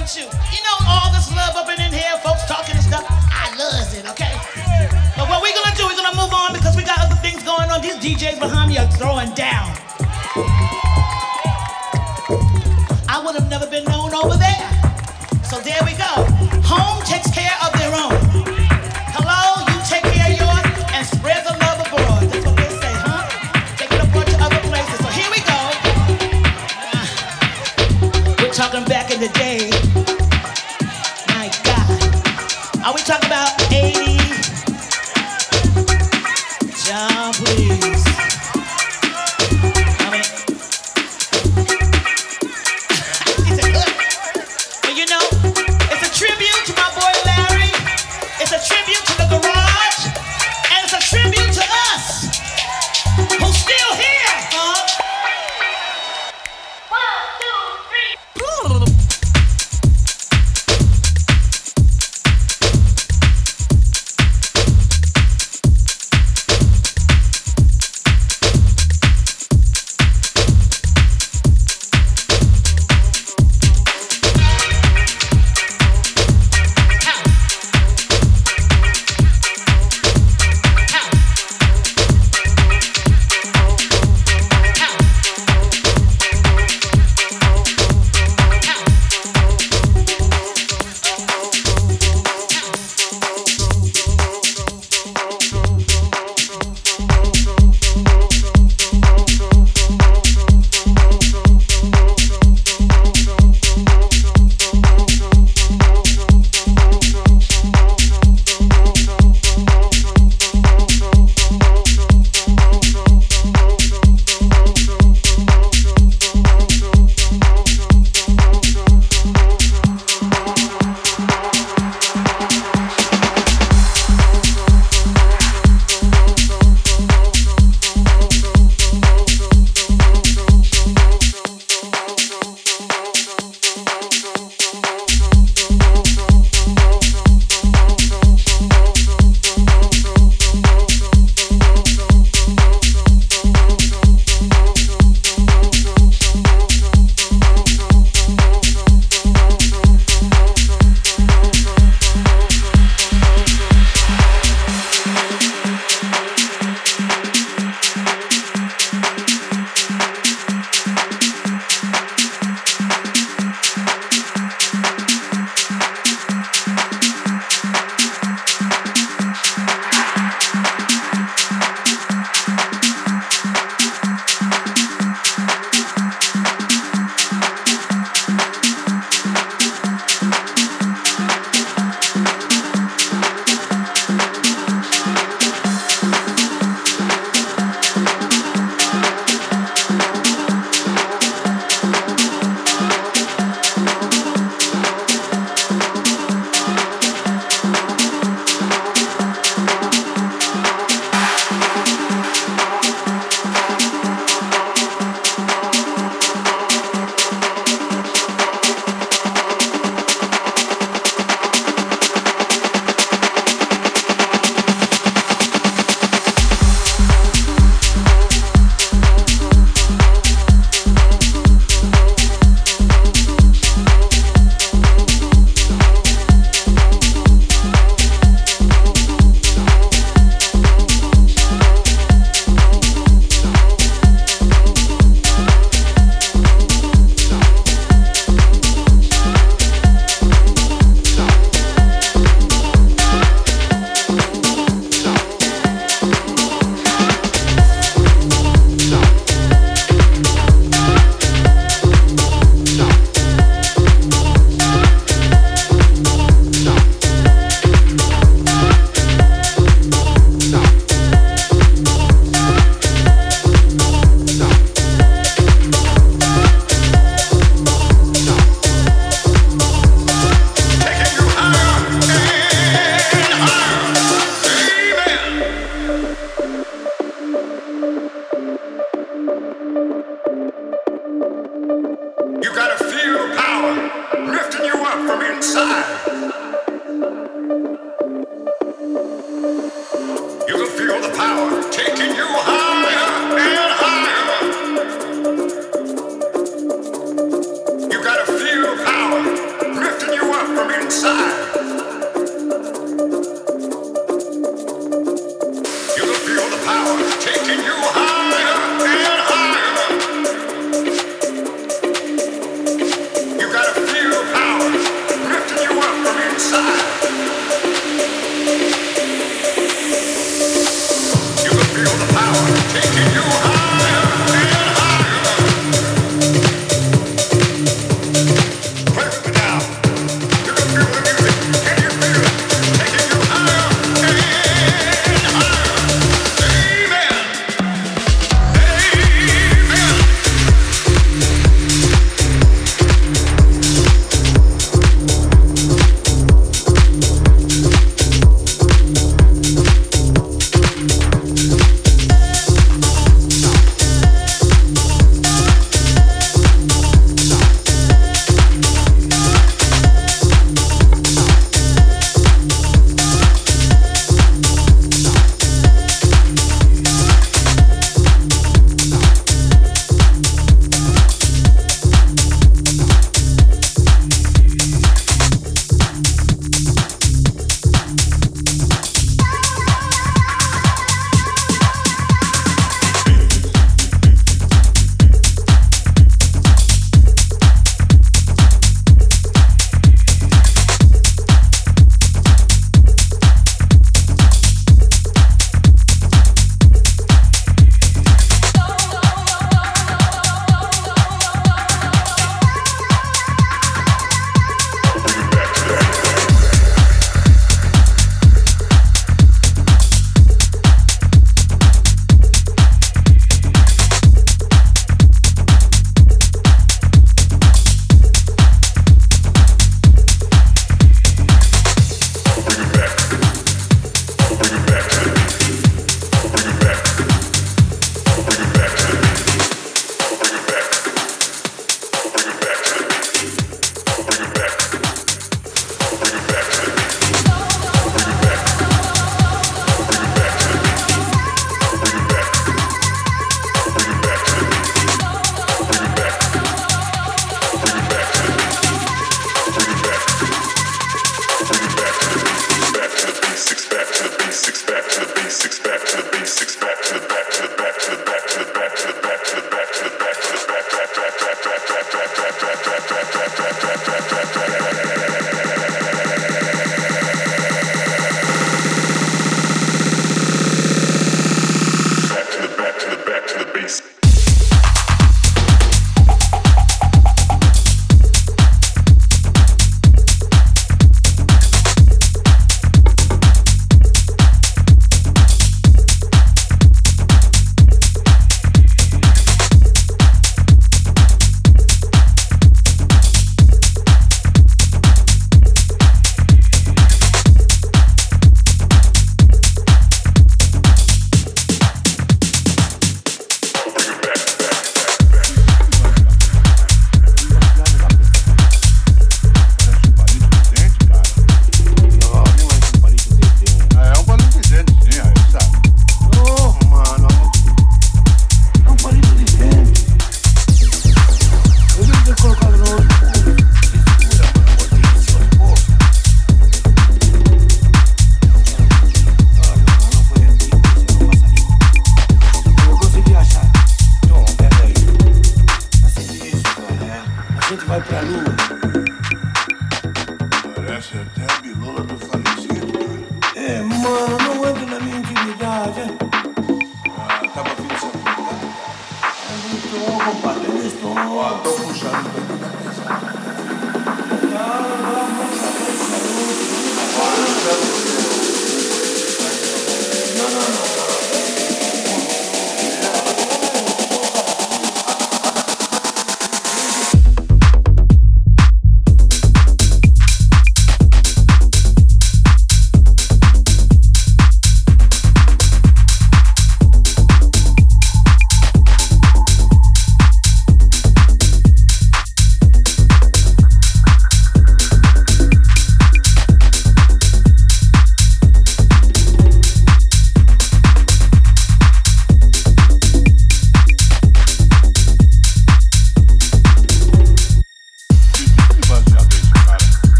you. You know all this love up in here, folks talking and stuff. I loves it, okay? But what we're gonna do, we're gonna move on because we got other things going on. These DJs behind me are throwing down. I would have never been known over there. So there we go. Home takes care of their own. Hello, you take care of yours and spread the love abroad. That's what they say, huh? Take it abroad to other places. So here we go. Uh, we're talking back in the day. Are we talking?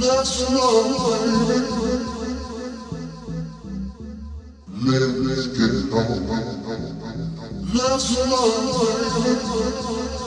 Let's love, baby. Let's get on. Let's love, baby.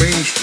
mainstream.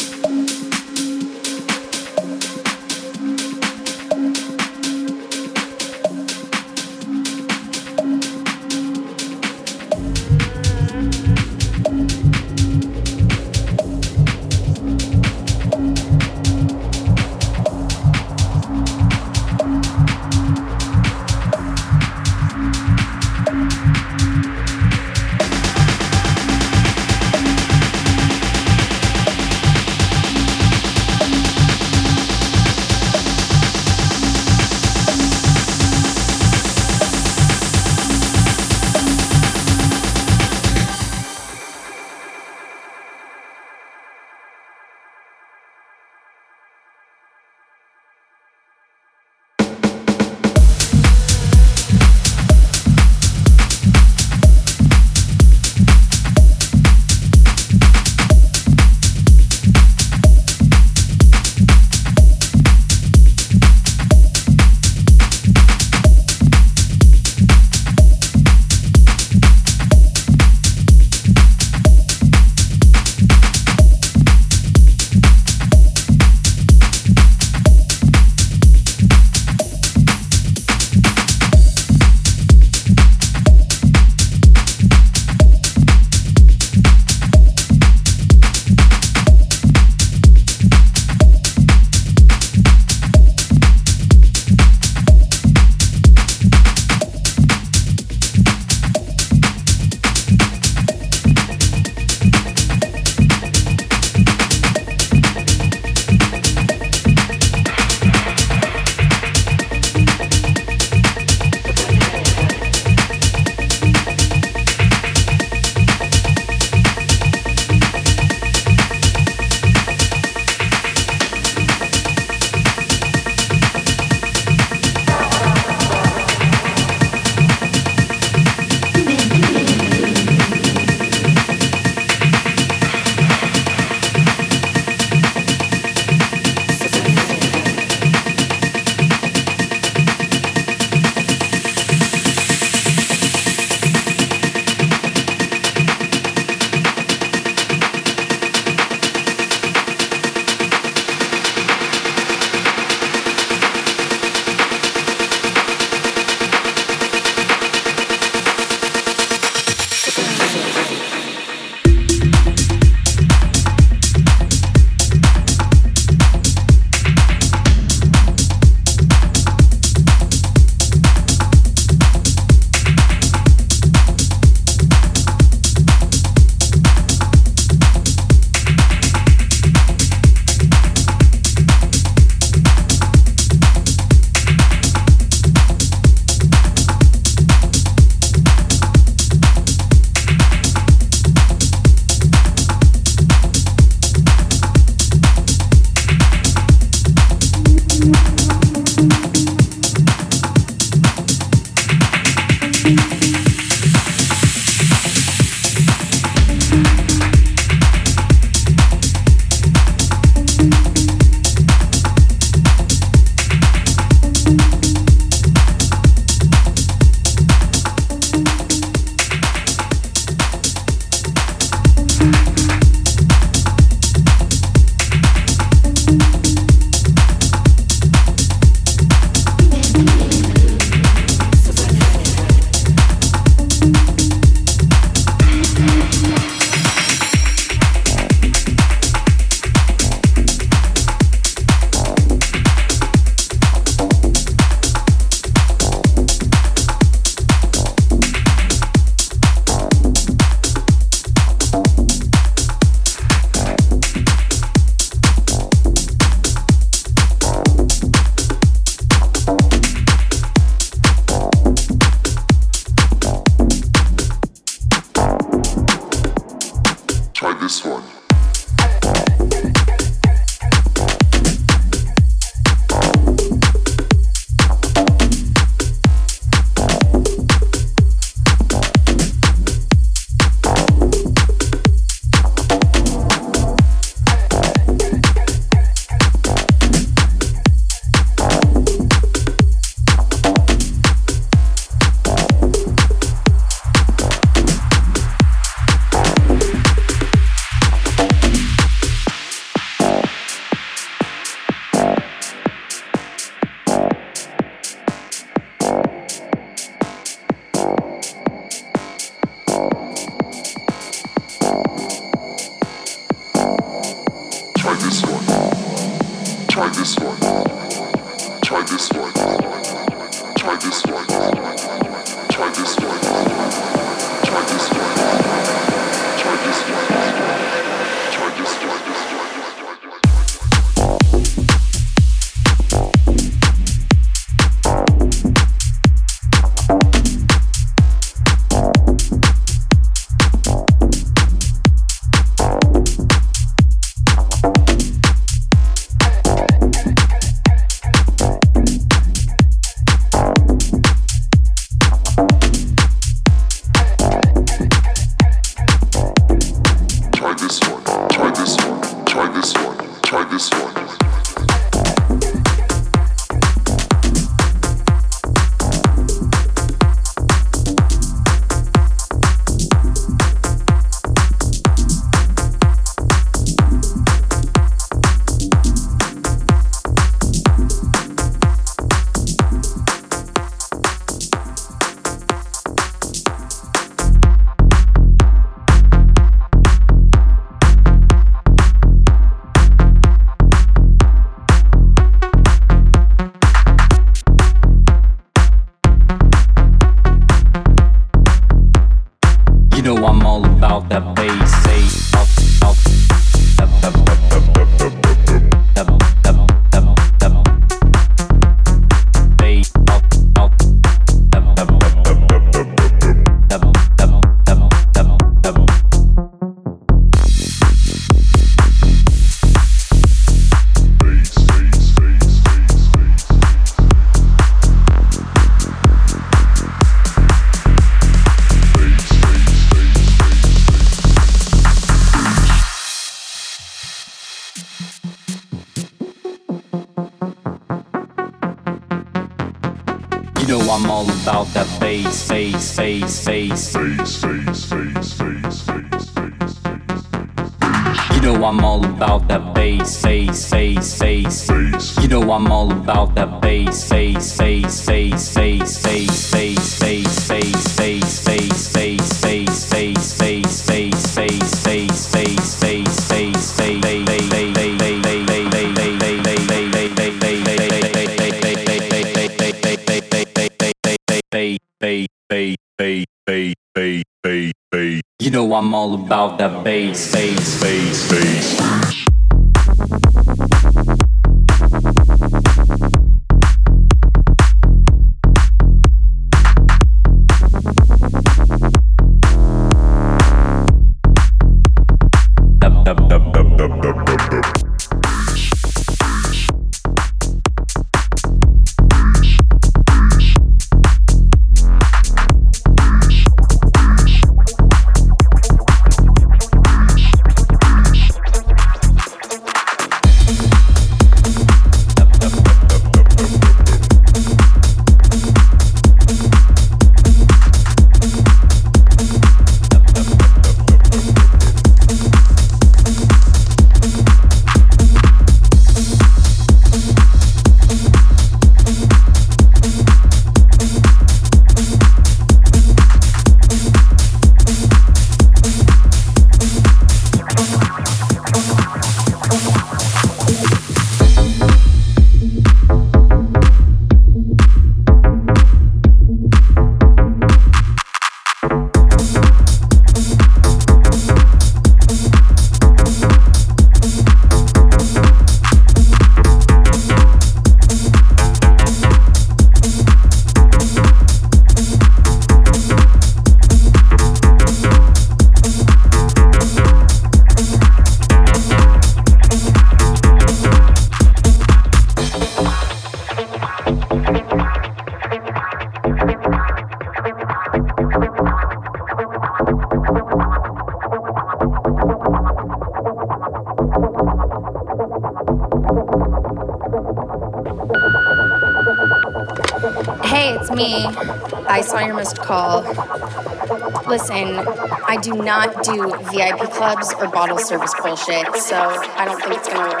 Do not do VIP clubs or bottle service bullshit, so I don't think it's gonna work.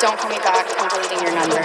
Don't call me back. I'm deleting your number.